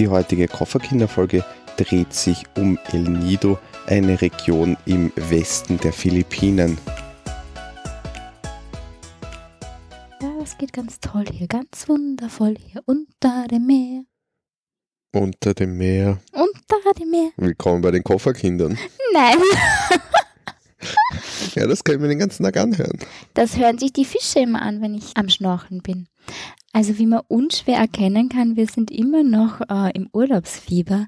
Die heutige Kofferkinderfolge dreht sich um El Nido, eine Region im Westen der Philippinen. Ja, das geht ganz toll hier, ganz wundervoll hier unter dem Meer. Unter dem Meer. Unter dem Meer. Willkommen bei den Kofferkindern. Nein, Ja, das kann ich mir den ganzen Tag anhören. das hören sich die Fische immer an, wenn ich am Schnorcheln bin. Also wie man unschwer erkennen kann, wir sind immer noch äh, im Urlaubsfieber.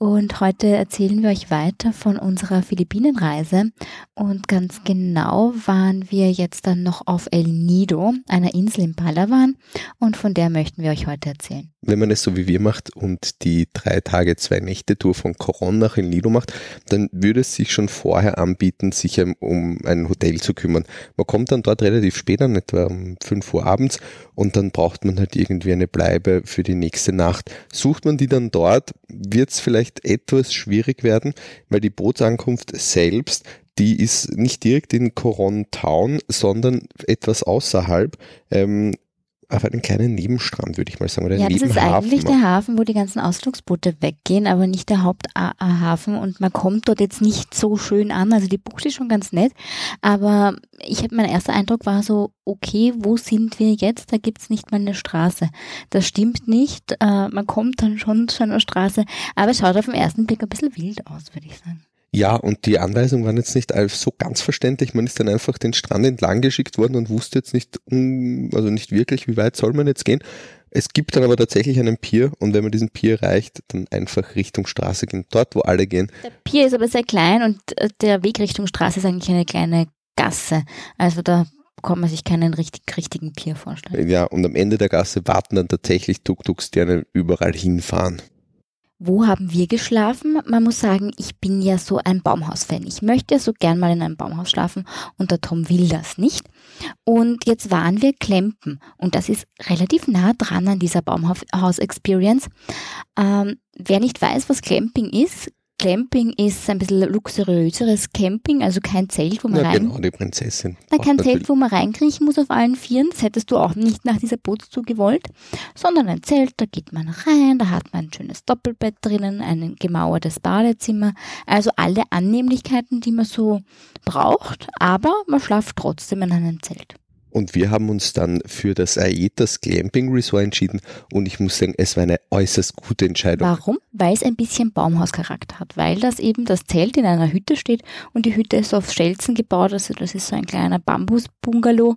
Und heute erzählen wir euch weiter von unserer Philippinenreise. Und ganz genau waren wir jetzt dann noch auf El Nido, einer Insel in Palawan. Und von der möchten wir euch heute erzählen. Wenn man es so wie wir macht und die drei Tage, zwei Nächte Tour von Coron nach El Nido macht, dann würde es sich schon vorher anbieten, sich um- ein Hotel zu kümmern. Man kommt dann dort relativ spät an, etwa um 5 Uhr abends und dann braucht man halt irgendwie eine Bleibe für die nächste Nacht. Sucht man die dann dort, wird es vielleicht etwas schwierig werden, weil die Bootsankunft selbst, die ist nicht direkt in Coron Town, sondern etwas außerhalb, ähm, auf einen kleinen Nebenstrand, würde ich mal sagen, oder Ja, das ist eigentlich der Hafen, wo die ganzen Ausflugsboote weggehen, aber nicht der Haupthafen und man kommt dort jetzt nicht so schön an. Also die Bucht ist schon ganz nett, aber ich hab, mein erster Eindruck war so, okay, wo sind wir jetzt? Da gibt's nicht mal eine Straße. Das stimmt nicht. Äh, man kommt dann schon zu einer Straße, aber es schaut auf den ersten Blick ein bisschen wild aus, würde ich sagen. Ja, und die Anweisungen waren jetzt nicht so ganz verständlich. Man ist dann einfach den Strand entlang geschickt worden und wusste jetzt nicht, um, also nicht wirklich, wie weit soll man jetzt gehen. Es gibt dann aber tatsächlich einen Pier und wenn man diesen Pier erreicht, dann einfach Richtung Straße gehen, dort wo alle gehen. Der Pier ist aber sehr klein und äh, der Weg Richtung Straße ist eigentlich eine kleine Gasse. Also da kann man sich keinen richtig, richtigen Pier vorstellen. Ja, und am Ende der Gasse warten dann tatsächlich Tuk-Tuks, die einen überall hinfahren. Wo haben wir geschlafen? Man muss sagen, ich bin ja so ein Baumhaus-Fan. Ich möchte ja so gern mal in einem Baumhaus schlafen und der Tom will das nicht. Und jetzt waren wir Klempen und das ist relativ nah dran an dieser Baumhaus-Experience. Ähm, wer nicht weiß, was Clamping ist, Clamping ist ein bisschen luxuriöseres Camping, also kein Zelt, wo man Ja, rein genau, die Prinzessin. na, kein natürlich- Zelt, wo man reinkriechen muss auf allen Vieren. Das hättest du auch nicht nach dieser Bootstour gewollt. Sondern ein Zelt, da geht man rein, da hat man ein schönes Doppelbett drinnen, ein gemauertes Badezimmer. Also alle Annehmlichkeiten, die man so braucht. Aber man schlaft trotzdem in einem Zelt. Und wir haben uns dann für das Aetas Glamping Resort entschieden und ich muss sagen, es war eine äußerst gute Entscheidung. Warum? Weil es ein bisschen Baumhauscharakter hat. Weil das eben das Zelt in einer Hütte steht und die Hütte ist auf Stelzen gebaut. Also das ist so ein kleiner Bambusbungalow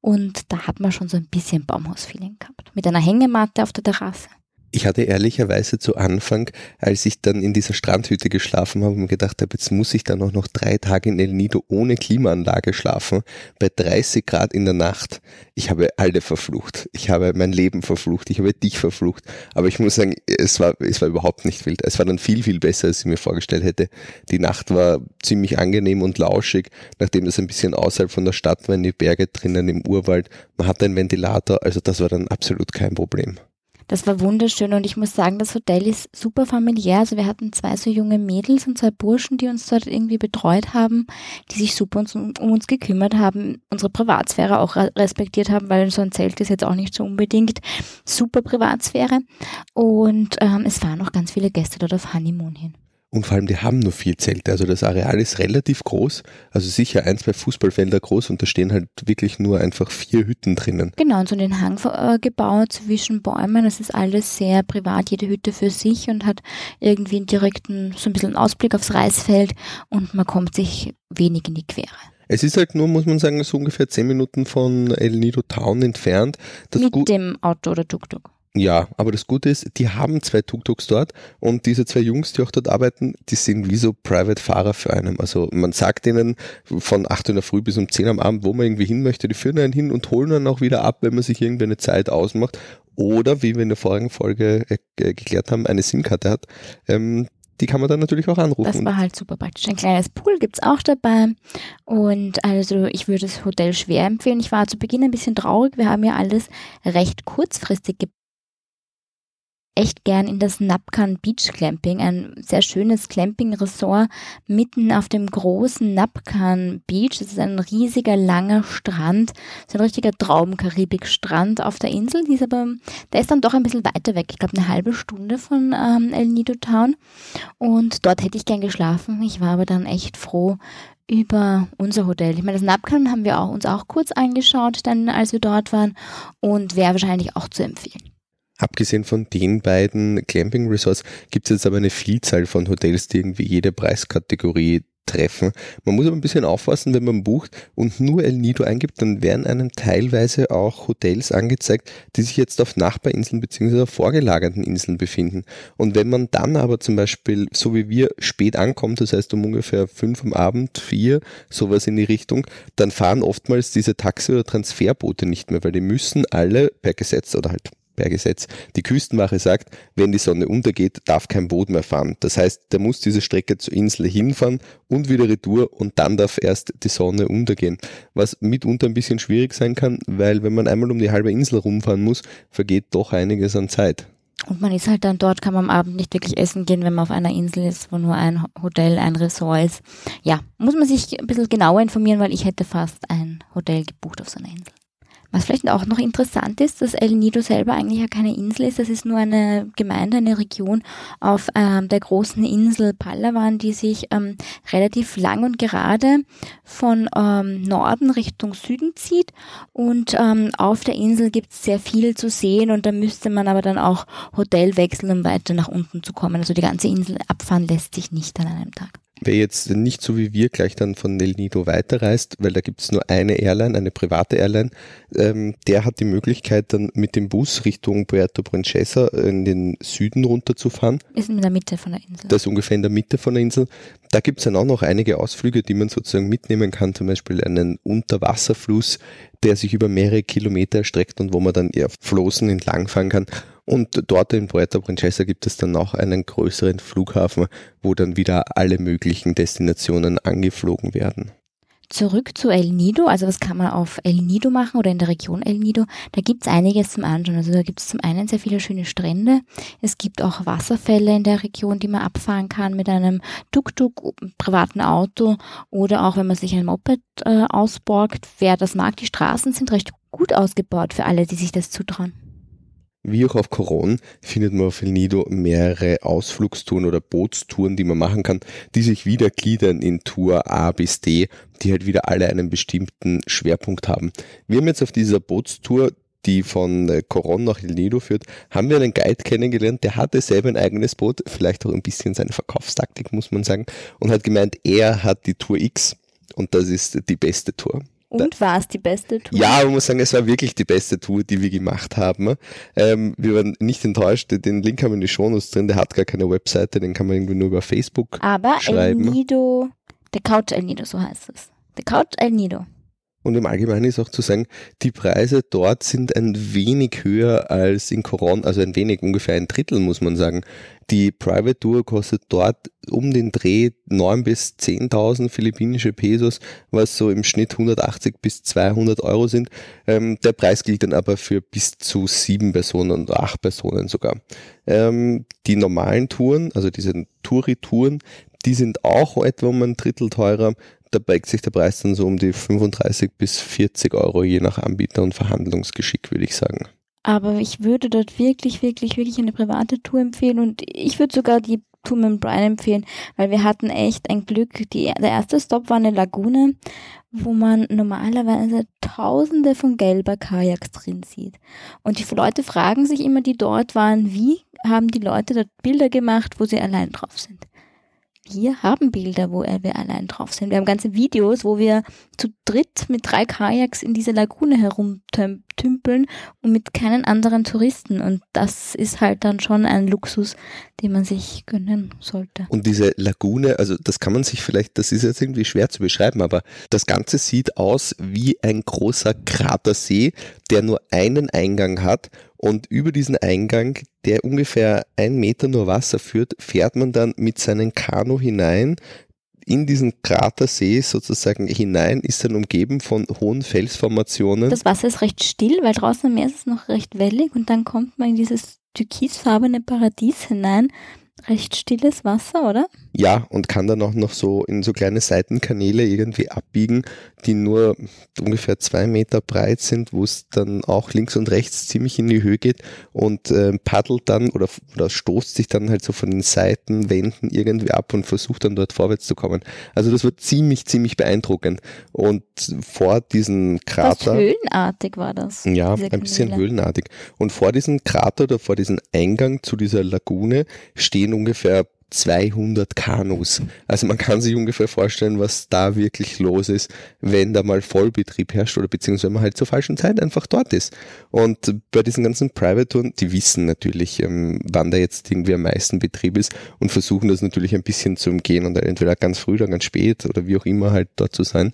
und da hat man schon so ein bisschen Baumhausfeeling gehabt. Mit einer Hängematte auf der Terrasse. Ich hatte ehrlicherweise zu Anfang, als ich dann in dieser Strandhütte geschlafen habe, mir gedacht habe, jetzt muss ich dann auch noch drei Tage in El Nido ohne Klimaanlage schlafen, bei 30 Grad in der Nacht. Ich habe alle verflucht. Ich habe mein Leben verflucht. Ich habe dich verflucht. Aber ich muss sagen, es war, es war überhaupt nicht wild. Es war dann viel, viel besser, als ich mir vorgestellt hätte. Die Nacht war ziemlich angenehm und lauschig, nachdem das ein bisschen außerhalb von der Stadt war, in die Berge drinnen im Urwald. Man hatte einen Ventilator, also das war dann absolut kein Problem. Das war wunderschön und ich muss sagen, das Hotel ist super familiär. Also wir hatten zwei so junge Mädels und zwei Burschen, die uns dort irgendwie betreut haben, die sich super uns, um uns gekümmert haben, unsere Privatsphäre auch re- respektiert haben, weil so ein Zelt ist jetzt auch nicht so unbedingt super Privatsphäre. Und ähm, es fahren noch ganz viele Gäste dort auf Honeymoon hin. Und vor allem, die haben nur vier Zelte. Also das Areal ist relativ groß. Also sicher ein, zwei Fußballfelder groß und da stehen halt wirklich nur einfach vier Hütten drinnen. Genau, und so den Hang äh, gebaut zwischen Bäumen. Das ist alles sehr privat, jede Hütte für sich und hat irgendwie einen direkten, so ein bisschen Ausblick aufs Reisfeld und man kommt sich wenig in die Quere. Es ist halt nur, muss man sagen, so ungefähr zehn Minuten von El Nido Town entfernt. Das Mit dem Auto oder Tuk-Tuk. Ja, aber das Gute ist, die haben zwei Tuk-Tuks dort und diese zwei Jungs, die auch dort arbeiten, die sind wie so Private-Fahrer für einen. Also man sagt ihnen von 8 Uhr in der Früh bis um 10 am Abend, wo man irgendwie hin möchte, die führen einen hin und holen dann auch wieder ab, wenn man sich irgendwie eine Zeit ausmacht. Oder, wie wir in der vorigen Folge äh, geklärt haben, eine SIM-Karte hat. Ähm, die kann man dann natürlich auch anrufen. Das war halt super praktisch. Ein kleines Pool gibt's auch dabei. Und also ich würde das Hotel schwer empfehlen. Ich war zu Beginn ein bisschen traurig. Wir haben ja alles recht kurzfristig echt gern in das Napkan Beach Clamping, ein sehr schönes Clamping-Ressort mitten auf dem großen Napkan Beach. Das ist ein riesiger, langer Strand. Ist ein richtiger Traum-Karibik-Strand auf der Insel. Die ist aber, der ist dann doch ein bisschen weiter weg. Ich glaube, eine halbe Stunde von ähm, El Nido Town. Und dort hätte ich gern geschlafen. Ich war aber dann echt froh über unser Hotel. Ich meine, das Napkan haben wir auch, uns auch kurz angeschaut, dann als wir dort waren und wäre wahrscheinlich auch zu empfehlen. Abgesehen von den beiden Clamping Resorts gibt es jetzt aber eine Vielzahl von Hotels, die irgendwie jede Preiskategorie treffen. Man muss aber ein bisschen aufpassen, wenn man bucht und nur El Nido eingibt, dann werden einem teilweise auch Hotels angezeigt, die sich jetzt auf Nachbarinseln bzw. vorgelagerten Inseln befinden. Und wenn man dann aber zum Beispiel, so wie wir, spät ankommt, das heißt um ungefähr fünf am Abend, vier, sowas in die Richtung, dann fahren oftmals diese Taxi- oder Transferboote nicht mehr, weil die müssen alle per Gesetz oder halt per Gesetz. Die Küstenwache sagt, wenn die Sonne untergeht, darf kein Boot mehr fahren. Das heißt, der muss diese Strecke zur Insel hinfahren und wieder retour und dann darf erst die Sonne untergehen. Was mitunter ein bisschen schwierig sein kann, weil wenn man einmal um die halbe Insel rumfahren muss, vergeht doch einiges an Zeit. Und man ist halt dann dort, kann man am Abend nicht wirklich essen gehen, wenn man auf einer Insel ist, wo nur ein Hotel, ein Ressort ist. Ja, muss man sich ein bisschen genauer informieren, weil ich hätte fast ein Hotel gebucht auf so einer Insel. Was vielleicht auch noch interessant ist, dass El Nido selber eigentlich ja keine Insel ist, das ist nur eine Gemeinde, eine Region auf ähm, der großen Insel Palawan, die sich ähm, relativ lang und gerade von ähm, Norden Richtung Süden zieht. Und ähm, auf der Insel gibt es sehr viel zu sehen und da müsste man aber dann auch Hotel wechseln, um weiter nach unten zu kommen. Also die ganze Insel abfahren lässt sich nicht an einem Tag. Wer jetzt nicht so wie wir gleich dann von Nel Nido weiterreist, weil da gibt es nur eine Airline, eine private Airline, ähm, der hat die Möglichkeit dann mit dem Bus Richtung Puerto Princesa in den Süden runterzufahren. Ist in der Mitte von der Insel. Das ist ungefähr in der Mitte von der Insel. Da gibt es dann auch noch einige Ausflüge, die man sozusagen mitnehmen kann, zum Beispiel einen Unterwasserfluss, der sich über mehrere Kilometer erstreckt und wo man dann eher Flossen entlangfahren kann. Und dort in Puerto Princesa gibt es dann auch einen größeren Flughafen, wo dann wieder alle möglichen Destinationen angeflogen werden. Zurück zu El Nido, also was kann man auf El Nido machen oder in der Region El Nido? Da gibt es einiges zum Anschauen. Also da gibt es zum einen sehr viele schöne Strände. Es gibt auch Wasserfälle in der Region, die man abfahren kann mit einem Tuk-Tuk, privaten Auto oder auch wenn man sich ein Moped äh, ausborgt. Wer das mag, die Straßen sind recht gut ausgebaut für alle, die sich das zutrauen. Wie auch auf Coron findet man auf El Nido mehrere Ausflugstouren oder Bootstouren, die man machen kann, die sich wieder gliedern in Tour A bis D, die halt wieder alle einen bestimmten Schwerpunkt haben. Wir haben jetzt auf dieser Bootstour die von äh, Coron nach El Nido führt, haben wir einen Guide kennengelernt, der hatte selber ein eigenes Boot, vielleicht auch ein bisschen seine Verkaufstaktik, muss man sagen, und hat gemeint, er hat die Tour X und das ist die beste Tour. Und war es die beste Tour? Ja, man muss sagen, es war wirklich die beste Tour, die wir gemacht haben. Ähm, wir waren nicht enttäuscht. Den Link haben wir in die Shownotes drin. Der hat gar keine Webseite, den kann man irgendwie nur über Facebook Aber schreiben. El Nido, der Couch El Nido, so heißt es. Der Couch El Nido. Und im Allgemeinen ist auch zu sagen, die Preise dort sind ein wenig höher als in Coron, also ein wenig, ungefähr ein Drittel, muss man sagen. Die Private Tour kostet dort um den Dreh 9 bis 10.000 philippinische Pesos, was so im Schnitt 180 bis 200 Euro sind. Ähm, der Preis gilt dann aber für bis zu sieben Personen und acht Personen sogar. Ähm, die normalen Touren, also diese Touri-Touren, die sind auch etwa um ein Drittel teurer da beigt sich der Preis dann so um die 35 bis 40 Euro je nach Anbieter und Verhandlungsgeschick, würde ich sagen. Aber ich würde dort wirklich, wirklich, wirklich eine private Tour empfehlen und ich würde sogar die Tour mit Brian empfehlen, weil wir hatten echt ein Glück. Die, der erste Stop war eine Lagune, wo man normalerweise tausende von gelber Kajaks drin sieht. Und die Leute fragen sich immer, die dort waren, wie haben die Leute dort Bilder gemacht, wo sie allein drauf sind wir haben Bilder, wo wir allein drauf sind. Wir haben ganze Videos, wo wir zu dritt mit drei Kajaks in dieser Lagune herumtümpeln und mit keinen anderen Touristen. Und das ist halt dann schon ein Luxus, den man sich gönnen sollte. Und diese Lagune, also das kann man sich vielleicht, das ist jetzt irgendwie schwer zu beschreiben, aber das Ganze sieht aus wie ein großer Kratersee, der nur einen Eingang hat und über diesen Eingang, der ungefähr ein Meter nur Wasser führt, fährt man dann mit seinem Kanu hinein in diesen Kratersee sozusagen hinein, ist dann umgeben von hohen Felsformationen. Das Wasser ist recht still, weil draußen am Meer ist es noch recht wellig und dann kommt man in dieses türkisfarbene Paradies hinein. Recht stilles Wasser, oder? Ja, und kann dann auch noch so in so kleine Seitenkanäle irgendwie abbiegen, die nur ungefähr zwei Meter breit sind, wo es dann auch links und rechts ziemlich in die Höhe geht und äh, paddelt dann oder, oder stoßt sich dann halt so von den Seitenwänden irgendwie ab und versucht dann dort vorwärts zu kommen. Also das wird ziemlich, ziemlich beeindruckend. Und vor diesem Krater. Fast höhlenartig war das. Ja, ein bisschen höhlenartig. Und vor diesem Krater oder vor diesem Eingang zu dieser Lagune stehen ungefähr 200 Kanus. Also man kann sich ungefähr vorstellen, was da wirklich los ist, wenn da mal Vollbetrieb herrscht oder beziehungsweise wenn man halt zur falschen Zeit einfach dort ist. Und bei diesen ganzen Private-Touren, die wissen natürlich, ähm, wann da jetzt irgendwie am meisten Betrieb ist und versuchen das natürlich ein bisschen zu umgehen und entweder ganz früh oder ganz spät oder wie auch immer halt dort zu sein.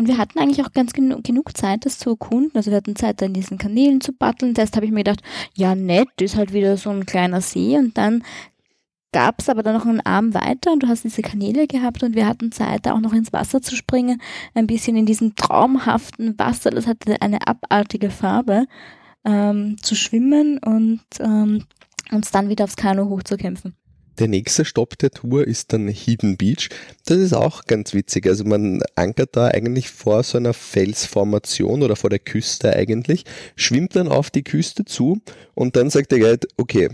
Und wir hatten eigentlich auch ganz genu genug Zeit, das zu erkunden. Also wir hatten Zeit, da in diesen Kanälen zu batteln. Zuerst habe ich mir gedacht, ja nett, ist halt wieder so ein kleiner See. Und dann gab es aber dann noch einen Arm weiter und du hast diese Kanäle gehabt und wir hatten Zeit, da auch noch ins Wasser zu springen, ein bisschen in diesem traumhaften Wasser, das hatte eine abartige Farbe, ähm, zu schwimmen und ähm, uns dann wieder aufs Kanu hochzukämpfen. Der nächste Stopp der Tour ist dann Hidden Beach. Das ist auch ganz witzig. Also man ankert da eigentlich vor so einer Felsformation oder vor der Küste eigentlich, schwimmt dann auf die Küste zu und dann sagt der Guide, okay,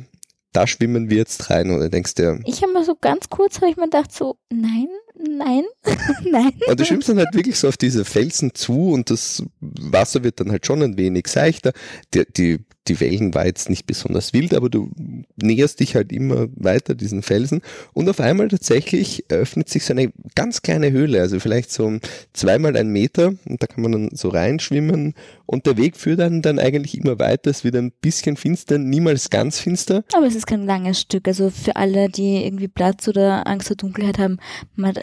da schwimmen wir jetzt rein oder denkst du? Ich habe mal so ganz kurz, habe ich mir gedacht so, nein, nein, nein. Und du schwimmst dann halt wirklich so auf diese Felsen zu und das Wasser wird dann halt schon ein wenig seichter. Die, die die Wellen war jetzt nicht besonders wild, aber du näherst dich halt immer weiter diesen Felsen und auf einmal tatsächlich öffnet sich so eine ganz kleine Höhle, also vielleicht so zweimal ein Meter und da kann man dann so reinschwimmen und der Weg führt dann, dann eigentlich immer weiter, es wird ein bisschen finster, niemals ganz finster. Aber es ist kein langes Stück, also für alle, die irgendwie Platz oder Angst vor Dunkelheit haben.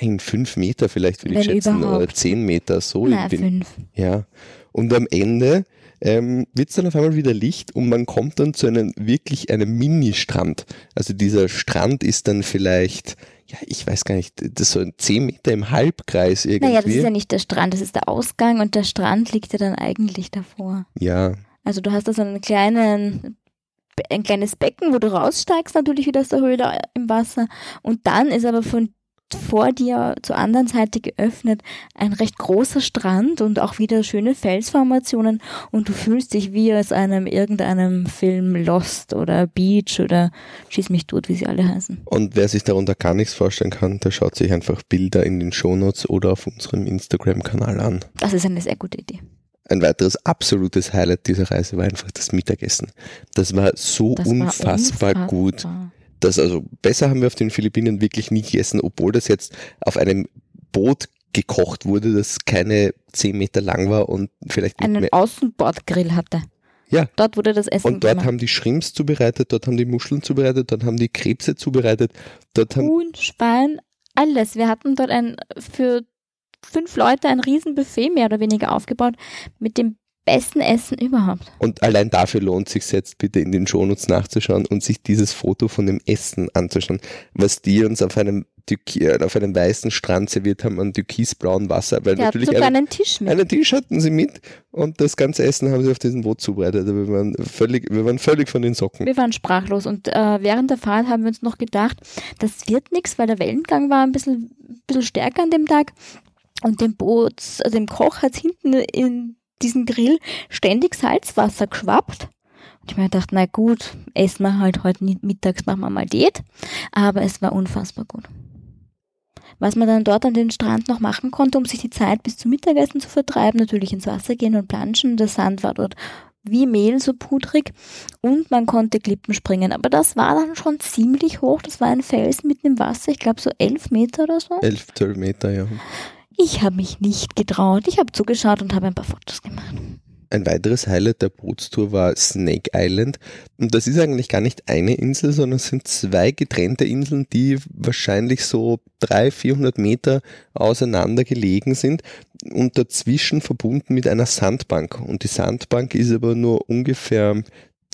Ein fünf Meter vielleicht würde ich schätzen überhaupt. oder zehn Meter, so. Nein, fünf. Ja. Und am Ende ähm, wird es dann auf einmal wieder Licht und man kommt dann zu einem wirklich einem Mini-Strand. Also dieser Strand ist dann vielleicht, ja, ich weiß gar nicht, das ist so ein 10 Meter im Halbkreis irgendwie. Naja, das ist ja nicht der Strand, das ist der Ausgang und der Strand liegt ja dann eigentlich davor. Ja. Also du hast da so einen kleinen ein kleines Becken, wo du raussteigst, natürlich wieder aus der Höhle im Wasser. Und dann ist aber von vor dir zur anderen Seite geöffnet, ein recht großer Strand und auch wieder schöne Felsformationen und du fühlst dich wie aus einem irgendeinem Film Lost oder Beach oder Schieß mich tot, wie sie alle heißen. Und wer sich darunter gar nichts vorstellen kann, der schaut sich einfach Bilder in den Shownotes oder auf unserem Instagram-Kanal an. Das ist eine sehr gute Idee. Ein weiteres absolutes Highlight dieser Reise war einfach das Mittagessen. Das war so das unfassbar, war unfassbar gut das also besser haben wir auf den Philippinen wirklich nie gegessen, obwohl das jetzt auf einem Boot gekocht wurde, das keine zehn Meter lang war und vielleicht einen Außenbordgrill hatte. Ja. Dort wurde das Essen Und dort gemacht. haben die Shrimps zubereitet, dort haben die Muscheln zubereitet, dort haben die Krebse zubereitet, dort haben Huhn, Schwein, alles. Wir hatten dort ein für fünf Leute ein Riesenbuffet mehr oder weniger aufgebaut mit dem besten Essen überhaupt. Und allein dafür lohnt sich jetzt bitte in den Shownotes nachzuschauen und sich dieses Foto von dem Essen anzuschauen, was die uns auf einem äh, auf einem weißen Strand serviert haben an türkisblauem Wasser. Weil Der natürlich sogar einen, einen Tisch mit. Einen Tisch hatten sie mit und das ganze Essen haben sie auf diesem Boot zubereitet. Wir waren völlig, wir waren völlig von den Socken. Wir waren sprachlos und äh, während der Fahrt haben wir uns noch gedacht, das wird nichts, weil der Wellengang war ein bisschen, bisschen stärker an dem Tag und dem Boot, also dem Koch hat es hinten in diesen Grill ständig Salzwasser geschwappt. Und ich mir gedacht, na gut, essen wir halt heute mittags, machen wir mal Diät. Aber es war unfassbar gut. Was man dann dort an den Strand noch machen konnte, um sich die Zeit bis zum Mittagessen zu vertreiben, natürlich ins Wasser gehen und planschen. Der Sand war dort wie Mehl, so pudrig. Und man konnte Klippen springen. Aber das war dann schon ziemlich hoch. Das war ein Fels mitten im Wasser. Ich glaube so elf Meter oder so. Elf, zwölf Meter, ja. Ich habe mich nicht getraut. Ich habe zugeschaut und habe ein paar Fotos gemacht. Ein weiteres Highlight der Bootstour war Snake Island. Und das ist eigentlich gar nicht eine Insel, sondern es sind zwei getrennte Inseln, die wahrscheinlich so 300, 400 Meter auseinander gelegen sind und dazwischen verbunden mit einer Sandbank. Und die Sandbank ist aber nur ungefähr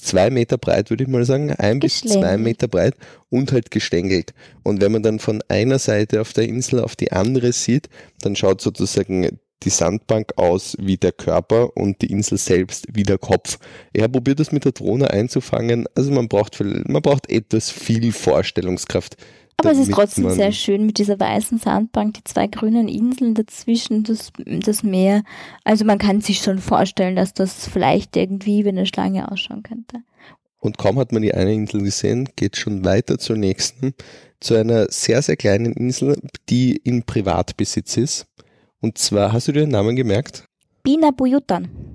zwei Meter breit, würde ich mal sagen, ein bis zwei Meter breit und halt gestängelt. Und wenn man dann von einer Seite auf der Insel auf die andere sieht, dann schaut sozusagen die Sandbank aus wie der Körper und die Insel selbst wie der Kopf. Er probiert das mit der Drohne einzufangen. Also man braucht, man braucht etwas viel Vorstellungskraft. Aber es ist trotzdem sehr schön mit dieser weißen Sandbank, die zwei grünen Inseln dazwischen, das, das Meer. Also man kann sich schon vorstellen, dass das vielleicht irgendwie wie eine Schlange ausschauen könnte. Und kaum hat man die eine Insel gesehen, geht schon weiter zur nächsten, zu einer sehr, sehr kleinen Insel, die in Privatbesitz ist. Und zwar, hast du dir den Namen gemerkt? Bina Buyutan.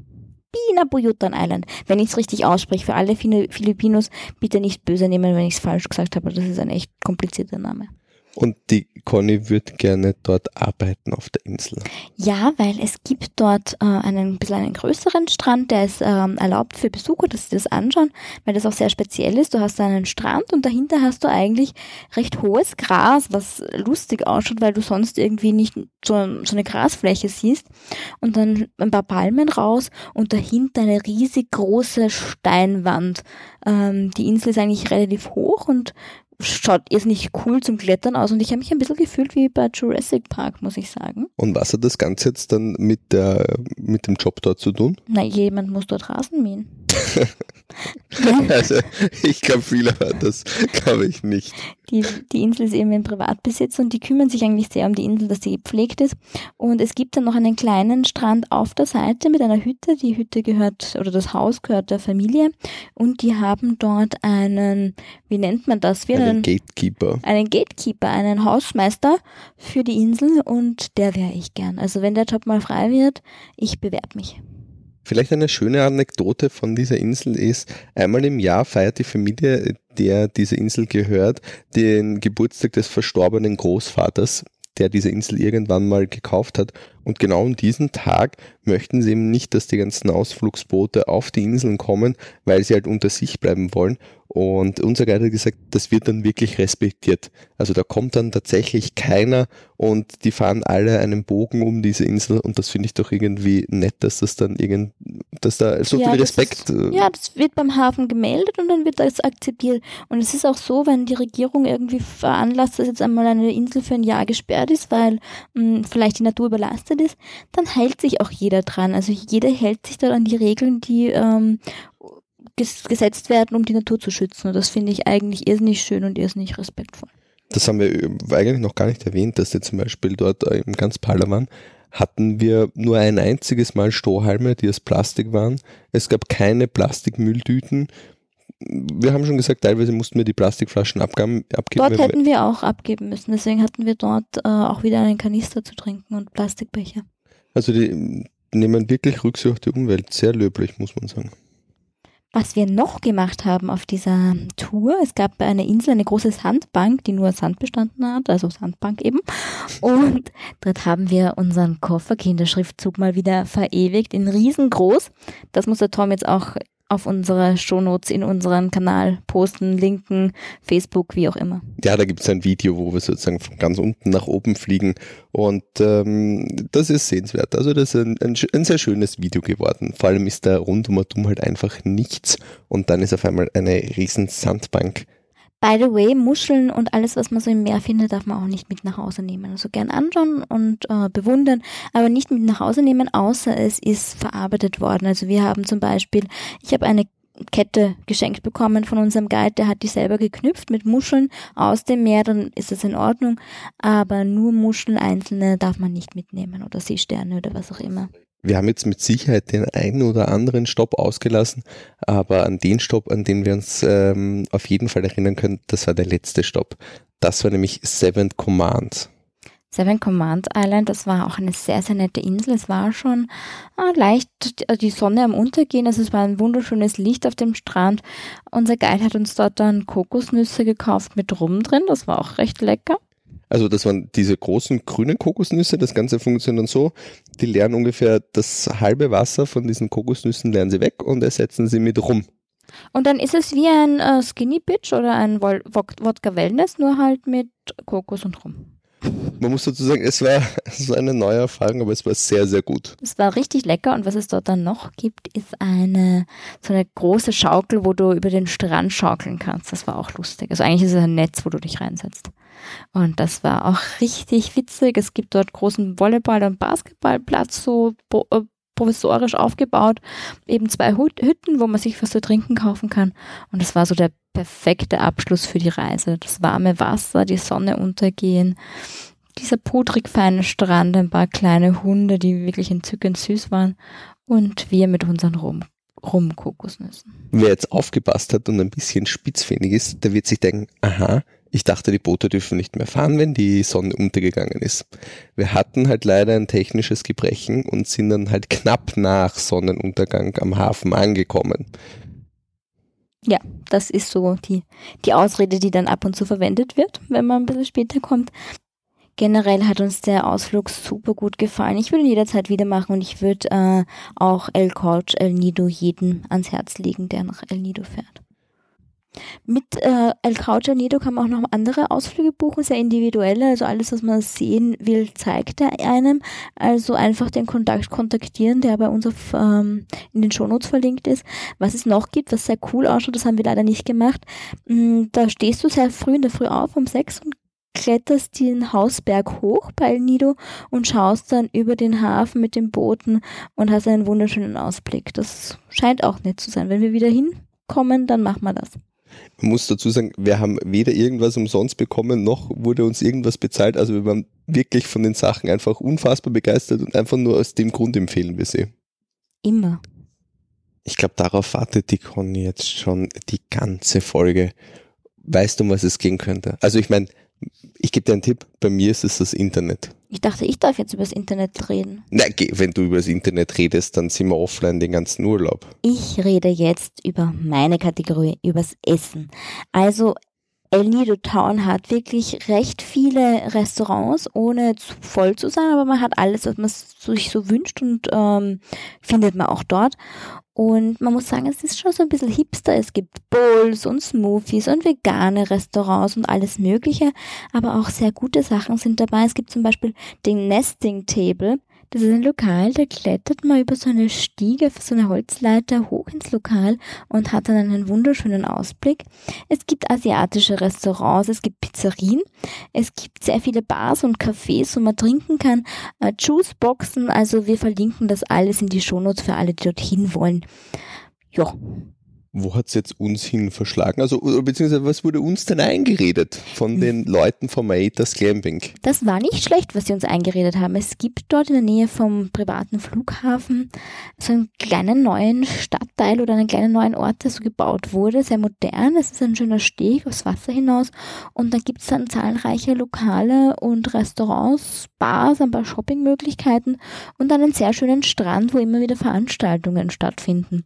Bina Buyutan Island. Wenn ich es richtig ausspreche, für alle Filipinos, bitte nicht böse nehmen, wenn ich es falsch gesagt habe. Das ist ein echt komplizierter Name. Und die Conny würde gerne dort arbeiten auf der Insel. Ja, weil es gibt dort äh, einen bisschen einen größeren Strand, der ist ähm, erlaubt für Besucher, dass sie das anschauen, weil das auch sehr speziell ist. Du hast einen Strand und dahinter hast du eigentlich recht hohes Gras, was lustig ausschaut, weil du sonst irgendwie nicht so, so eine Grasfläche siehst. Und dann ein paar Palmen raus und dahinter eine riesig große Steinwand. Ähm, die Insel ist eigentlich relativ hoch und schaut jetzt nicht cool zum Klettern aus und ich habe mich ein bisschen gefühlt wie bei Jurassic Park, muss ich sagen. Und was hat das Ganze jetzt dann mit, der, mit dem Job dort zu tun? Na, jemand muss dort Rasen mähen. also ich glaube, viele hören das, glaube ich nicht. Die, die Insel ist eben in Privatbesitz und die kümmern sich eigentlich sehr um die Insel, dass sie gepflegt ist. Und es gibt dann noch einen kleinen Strand auf der Seite mit einer Hütte. Die Hütte gehört oder das Haus gehört der Familie und die haben dort einen, wie nennt man das? Wie einen, einen Gatekeeper. Einen Gatekeeper, einen Hausmeister für die Insel und der wäre ich gern. Also wenn der Job mal frei wird, ich bewerbe mich. Vielleicht eine schöne Anekdote von dieser Insel ist, einmal im Jahr feiert die Familie, der diese Insel gehört, den Geburtstag des verstorbenen Großvaters, der diese Insel irgendwann mal gekauft hat. Und genau an diesem Tag möchten sie eben nicht, dass die ganzen Ausflugsboote auf die Inseln kommen, weil sie halt unter sich bleiben wollen. Und unser Guide hat gesagt, das wird dann wirklich respektiert. Also da kommt dann tatsächlich keiner und die fahren alle einen Bogen um diese Insel und das finde ich doch irgendwie nett, dass das dann irgend, dass da so ja, viel Respekt. Ist, äh, ja, das wird beim Hafen gemeldet und dann wird das akzeptiert. Und es ist auch so, wenn die Regierung irgendwie veranlasst, dass jetzt einmal eine Insel für ein Jahr gesperrt ist, weil mh, hm, vielleicht die Natur überlastet ist, dann hält sich auch jeder dran. Also jeder hält sich da an die Regeln, die ähm, gesetzt werden, um die Natur zu schützen. Und das finde ich eigentlich irrsinnig schön und irrsinnig respektvoll. Das haben wir eigentlich noch gar nicht erwähnt, dass wir zum Beispiel dort im ganz Palawan hatten wir nur ein einziges Mal Strohhalme, die aus Plastik waren. Es gab keine Plastikmülltüten. Wir haben schon gesagt, teilweise mussten wir die Plastikflaschen abgeben. Dort hätten wir auch abgeben müssen. Deswegen hatten wir dort äh, auch wieder einen Kanister zu trinken und Plastikbecher. Also die nehmen wirklich Rücksicht auf die Umwelt. Sehr löblich, muss man sagen was wir noch gemacht haben auf dieser Tour. Es gab bei einer Insel eine große Sandbank, die nur Sand bestanden hat, also Sandbank eben. Und dort haben wir unseren Kofferkinderschriftzug mal wieder verewigt in riesengroß. Das muss der Tom jetzt auch auf unsere Shownotes in unseren Kanal posten, linken, Facebook, wie auch immer. Ja, da gibt es ein Video, wo wir sozusagen von ganz unten nach oben fliegen und ähm, das ist sehenswert. Also das ist ein, ein, ein, sehr schönes Video geworden. Vor allem ist da rund um halt einfach nichts und dann ist auf einmal eine riesen Sandbank By the way, Muscheln und alles, was man so im Meer findet, darf man auch nicht mit nach Hause nehmen. Also gern anschauen und äh, bewundern, aber nicht mit nach Hause nehmen, außer es ist verarbeitet worden. Also wir haben zum Beispiel, ich habe eine Kette geschenkt bekommen von unserem Guide, der hat die selber geknüpft mit Muscheln aus dem Meer, dann ist das in Ordnung, aber nur Muscheln einzelne darf man nicht mitnehmen oder Seesterne oder was auch immer. Wir haben jetzt mit Sicherheit den einen oder anderen Stopp ausgelassen, aber an den Stopp, an den wir uns ähm, auf jeden Fall erinnern können, das war der letzte Stopp. Das war nämlich Seventh Command. Seven Command Island, das war auch eine sehr, sehr nette Insel. Es war schon äh, leicht die Sonne am Untergehen, also es war ein wunderschönes Licht auf dem Strand. Unser Guide hat uns dort dann Kokosnüsse gekauft mit Rum drin, das war auch recht lecker. Also das waren diese großen grünen Kokosnüsse. Das Ganze funktioniert dann so, die leeren ungefähr das halbe Wasser von diesen Kokosnüssen leeren sie weg und ersetzen sie mit Rum. Und dann ist es wie ein äh, Skinny Bitch oder ein Wodka Wellness, nur halt mit Kokos und Rum. Man muss dazu sagen, es war, es war eine neue Erfahrung, aber es war sehr, sehr gut. Es war richtig lecker und was es dort dann noch gibt, ist eine so eine große Schaukel, wo du über den Strand schaukeln kannst. Das war auch lustig. Also eigentlich ist es ein Netz, wo du dich reinsetzt. Und das war auch richtig witzig. Es gibt dort großen Volleyball- und Basketballplatz, so äh, provisorisch aufgebaut. Eben zwei Hütten, wo man sich was zu trinken kaufen kann. Und das war so der perfekte Abschluss für die Reise. Das warme Wasser, die Sonne untergehen, dieser pudrig feine Strand, ein paar kleine Hunde, die wirklich entzückend süß waren und wir mit unseren Rum Rum-Kokosnüssen. Wer jetzt aufgepasst hat und ein bisschen spitzfindig ist, der wird sich denken, aha, ich dachte, die Boote dürfen nicht mehr fahren, wenn die Sonne untergegangen ist. Wir hatten halt leider ein technisches Gebrechen und sind dann halt knapp nach Sonnenuntergang am Hafen angekommen. Ja, das ist so die, die Ausrede, die dann ab und zu verwendet wird, wenn man ein bisschen später kommt. Generell hat uns der Ausflug super gut gefallen. Ich würde ihn jederzeit wieder machen und ich würde äh, auch El Couch El Nido jedem ans Herz legen, der nach El Nido fährt. Mit äh, El Couch Nido kann man auch noch andere Ausflüge buchen, sehr individuelle. Also alles, was man sehen will, zeigt er einem. Also einfach den Kontakt kontaktieren, der bei uns auf, ähm, in den Shownotes verlinkt ist. Was es noch gibt, was sehr cool ausschaut, das haben wir leider nicht gemacht. Mm, da stehst du sehr früh in der Früh auf um sechs und kletterst den Hausberg hoch bei El Nido und schaust dann über den Hafen mit den Booten und hast einen wunderschönen Ausblick. Das scheint auch nett zu sein. Wenn wir wieder hinkommen, dann machen wir das. Man muss dazu sagen, wir haben weder irgendwas umsonst bekommen, noch wurde uns irgendwas bezahlt. Also wir waren wirklich von den Sachen einfach unfassbar begeistert und einfach nur aus dem Grund empfehlen wir sie. Immer. Ich glaube, darauf wartet die Conny jetzt schon die ganze Folge. Weißt du, um was es gehen könnte? Also ich meine, ich gebe dir einen Tipp, bei mir ist es das Internet. Ich dachte, ich darf jetzt über das Internet reden. Nein, wenn du über das Internet redest, dann sind wir offline den ganzen Urlaub. Ich rede jetzt über meine Kategorie, übers Essen. Also El Nido Town hat wirklich recht viele Restaurants, ohne zu voll zu sein, aber man hat alles, was man sich so wünscht und ähm, findet man auch dort. Und man muss sagen, es ist schon so ein bisschen hipster. Es gibt Bowls und Smoothies und vegane Restaurants und alles Mögliche. Aber auch sehr gute Sachen sind dabei. Es gibt zum Beispiel den Nesting Table. Das ist ein Lokal, da klettert man über so eine Stiege, so eine Holzleiter hoch ins Lokal und hat dann einen wunderschönen Ausblick. Es gibt asiatische Restaurants, es gibt Pizzerien, es gibt sehr viele Bars und Cafés, wo man trinken kann, äh, Juiceboxen, also wir verlinken das alles in die Shownotes für alle, die dorthin wollen. Ja, wo hat es jetzt uns hin verschlagen? Also, beziehungsweise was wurde uns denn eingeredet von hm. den Leuten vom Aetas Glamping? Das war nicht schlecht, was sie uns eingeredet haben. Es gibt dort in der Nähe vom privaten Flughafen so einen kleinen neuen Stadtteil oder einen kleinen neuen Ort, der so gebaut wurde, sehr modern. Es ist ein schöner Steg aufs Wasser hinaus und da gibt es dann zahlreiche Lokale und Restaurants, Bars, ein paar Shoppingmöglichkeiten und einen sehr schönen Strand, wo immer wieder Veranstaltungen stattfinden.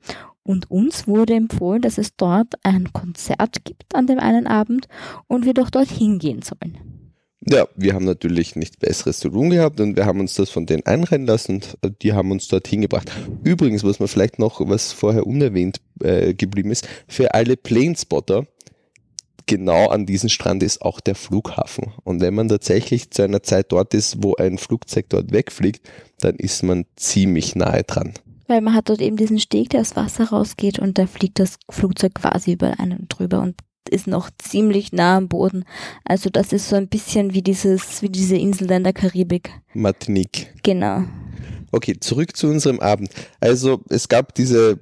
Und uns wurde empfohlen, dass es dort ein Konzert gibt an dem einen Abend und wir doch dort hingehen sollen. Ja, wir haben natürlich nichts Besseres zu tun gehabt und wir haben uns das von denen einrennen lassen und die haben uns dort hingebracht. Übrigens, was man vielleicht noch, was vorher unerwähnt äh, geblieben ist, für alle Planespotter, genau an diesem Strand ist auch der Flughafen. Und wenn man tatsächlich zu einer Zeit dort ist, wo ein Flugzeug dort wegfliegt, dann ist man ziemlich nahe dran weil man hat dort eben diesen Steg, der aus Wasser rausgeht und da fliegt das Flugzeug quasi über einen drüber und ist noch ziemlich nah am Boden. Also das ist so ein bisschen wie dieses, wie diese Insel in der Karibik. Martinique. Genau. Okay, zurück zu unserem Abend. Also es gab diese,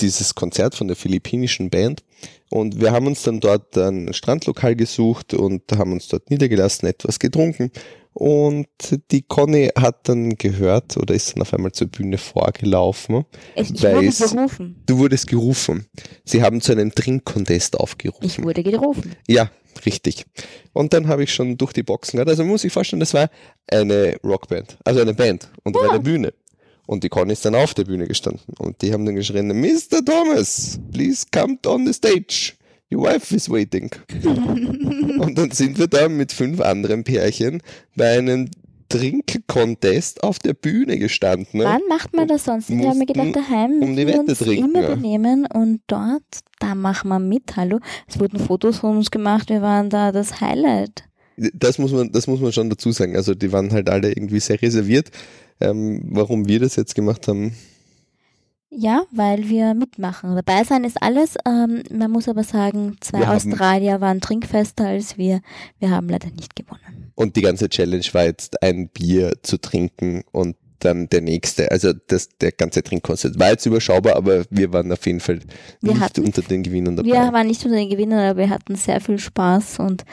dieses Konzert von der philippinischen Band und wir haben uns dann dort ein Strandlokal gesucht und haben uns dort niedergelassen, etwas getrunken und die Conny hat dann gehört oder ist dann auf einmal zur Bühne vorgelaufen. Ich, ich wurde gerufen. Du wurdest gerufen. Sie haben zu einem Trinkcontest aufgerufen. Ich wurde gerufen. Ja, richtig. Und dann habe ich schon durch die Boxen gehört. Also muss ich vorstellen, das war eine Rockband, also eine Band und ja. eine Bühne. Und die Conny ist dann auf der Bühne gestanden und die haben dann geschrien, Mr. Thomas, please come on the stage. Your wife is waiting. und dann sind wir da mit fünf anderen Pärchen bei einem Trinkcontest auf der Bühne gestanden. Ne? Wann macht man das sonst? Ich habe mir gedacht, daheim um die Wette uns trinken, immer benehmen und dort, da machen wir mit, hallo. Es wurden Fotos von uns gemacht, wir waren da das Highlight. Das muss man, das muss man schon dazu sagen. Also die waren halt alle irgendwie sehr reserviert. Ähm, warum wir das jetzt gemacht haben, Ja, weil wir mitmachen. Dabei sein ist alles. Ähm, man muss aber sagen, zwei Wir Australier waren trinkfester als wir. Wir haben leider nicht gewonnen. Und die ganze Challenge war jetzt ein Bier zu trinken und dann der nächste. Also das, der ganze Trinkkonzept war jetzt überschaubar, aber wir waren auf jeden Fall Wir nicht hatten- unter den Gewinnern dabei. Wir waren nicht unter den Gewinnern, aber wir hatten sehr viel Spaß und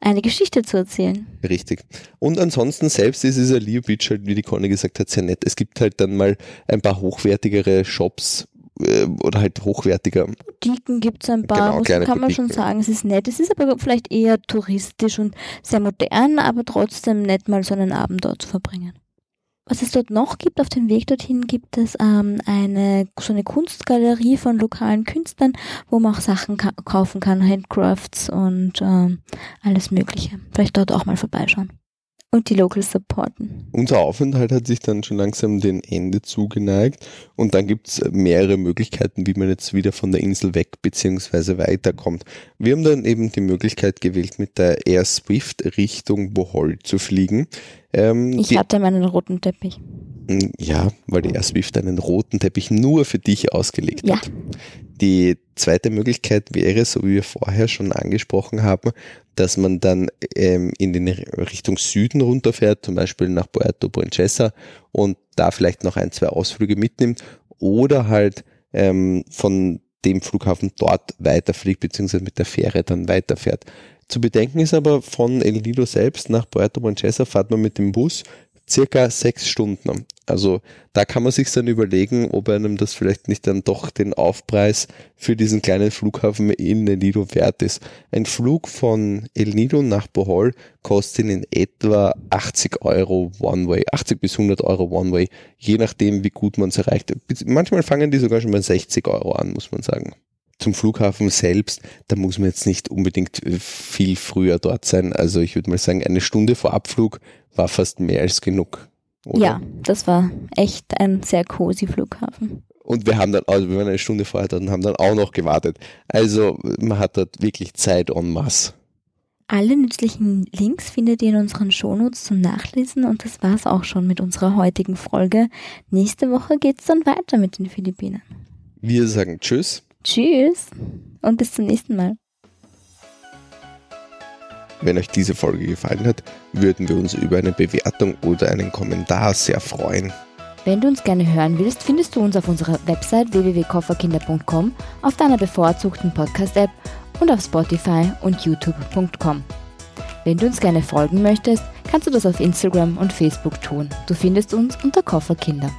eine Geschichte zu erzählen. Richtig. Und ansonsten selbst ist dieser Leo Beach halt, wie die Conny gesagt hat, sehr nett. Es gibt halt dann mal ein paar hochwertigere Shops äh, oder halt hochwertiger. Boutiquen gibt es ein paar, Genau, kann man schon sagen. Es ist nett. Es ist aber vielleicht eher touristisch und sehr modern, aber trotzdem nett, mal so einen Abend dort zu verbringen. Was es dort noch gibt, auf dem Weg dorthin gibt es ähm, eine so eine Kunstgalerie von lokalen Künstlern, wo man auch Sachen ka kaufen kann, Handcrafts und ähm, alles Mögliche. Vielleicht dort auch mal vorbeischauen. Und die Locals supporten. Unser Aufenthalt hat sich dann schon langsam dem Ende zugeneigt und dann gibt es mehrere Möglichkeiten, wie man jetzt wieder von der Insel weg bzw. weiterkommt. Wir haben dann eben die Möglichkeit gewählt, mit der Air Swift Richtung Bohol zu fliegen. Ähm, Ich hatte meinen roten Teppich. ja, weil die Air Swift einen roten Teppich nur für dich ausgelegt Ja. hat. Die zweite Möglichkeit wäre, so wie wir vorher schon angesprochen haben, dass man dann ähm, in den Richtung Süden runterfährt, zum Beispiel nach Puerto Princesa und da vielleicht noch ein, zwei Ausflüge mitnimmt oder halt ähm, von dem Flughafen dort weiterfliegt, beziehungsweise mit der Fähre dann weiterfährt. Zu bedenken ist aber, von El Nido selbst nach Puerto Princesa fährt man mit dem Bus circa sechs Stunden. Also da kann man sich dann überlegen, ob einem das vielleicht nicht dann doch den Aufpreis für diesen kleinen Flughafen in El Nido wert ist. Ein Flug von El Nido nach Bohol kostet in etwa 80 Euro One-Way, 80 bis 100 Euro One-Way, je nachdem, wie gut man es erreicht. Manchmal fangen die sogar schon bei 60 Euro an, muss man sagen. Zum Flughafen selbst, da muss man jetzt nicht unbedingt äh, viel früher dort sein. Also ich würde mal sagen, eine Stunde vor Abflug war fast mehr als genug. Oder? Ja, das war echt ein sehr cozy Flughafen. Und wir haben dann, also wir waren eine Stunde vorher dort und haben dann auch noch gewartet. Also man hat dort wirklich Zeit en masse. Alle nützlichen Links findet ihr in unseren Shownotes zum Nachlesen und das war's auch schon mit unserer heutigen Folge. Nächste Woche geht's dann weiter mit den Philippinen. Wir sagen Tschüss. Tschüss und bis zum nächsten Mal. Wenn euch diese Folge gefallen hat, würden wir uns über eine Bewertung oder einen Kommentar sehr freuen. Wenn du uns gerne hören willst, findest du uns auf unserer Website www.kofferkinder.com, auf deiner bevorzugten Podcast-App und auf Spotify und youtube.com. Wenn du uns gerne folgen möchtest, kannst du das auf Instagram und Facebook tun. Du findest uns unter Kofferkinder.